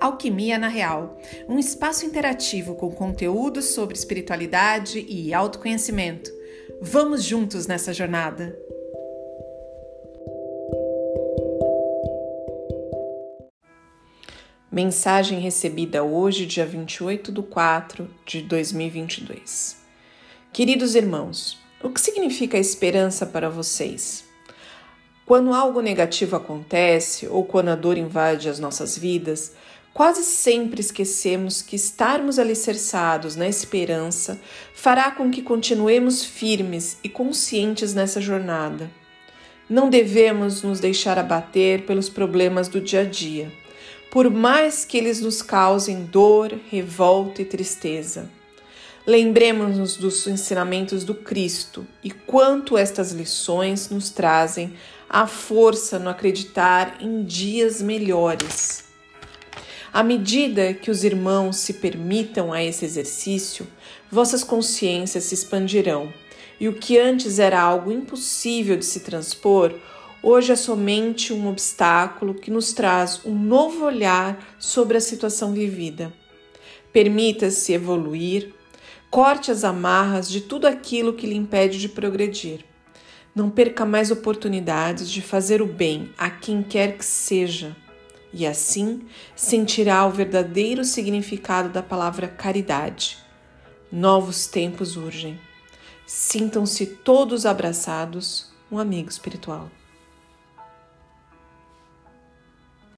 Alquimia na Real, um espaço interativo com conteúdos sobre espiritualidade e autoconhecimento. Vamos juntos nessa jornada! Mensagem recebida hoje, dia 28 de 4 de 2022. Queridos irmãos, o que significa esperança para vocês? Quando algo negativo acontece ou quando a dor invade as nossas vidas, quase sempre esquecemos que estarmos alicerçados na esperança fará com que continuemos firmes e conscientes nessa jornada. Não devemos nos deixar abater pelos problemas do dia a dia, por mais que eles nos causem dor, revolta e tristeza. Lembremos-nos dos ensinamentos do Cristo e quanto estas lições nos trazem a força no acreditar em dias melhores. À medida que os irmãos se permitam a esse exercício, vossas consciências se expandirão, e o que antes era algo impossível de se transpor, hoje é somente um obstáculo que nos traz um novo olhar sobre a situação vivida. Permita-se evoluir, Corte as amarras de tudo aquilo que lhe impede de progredir. Não perca mais oportunidades de fazer o bem a quem quer que seja, e assim sentirá o verdadeiro significado da palavra caridade. Novos tempos urgem. Sintam-se todos abraçados, um amigo espiritual.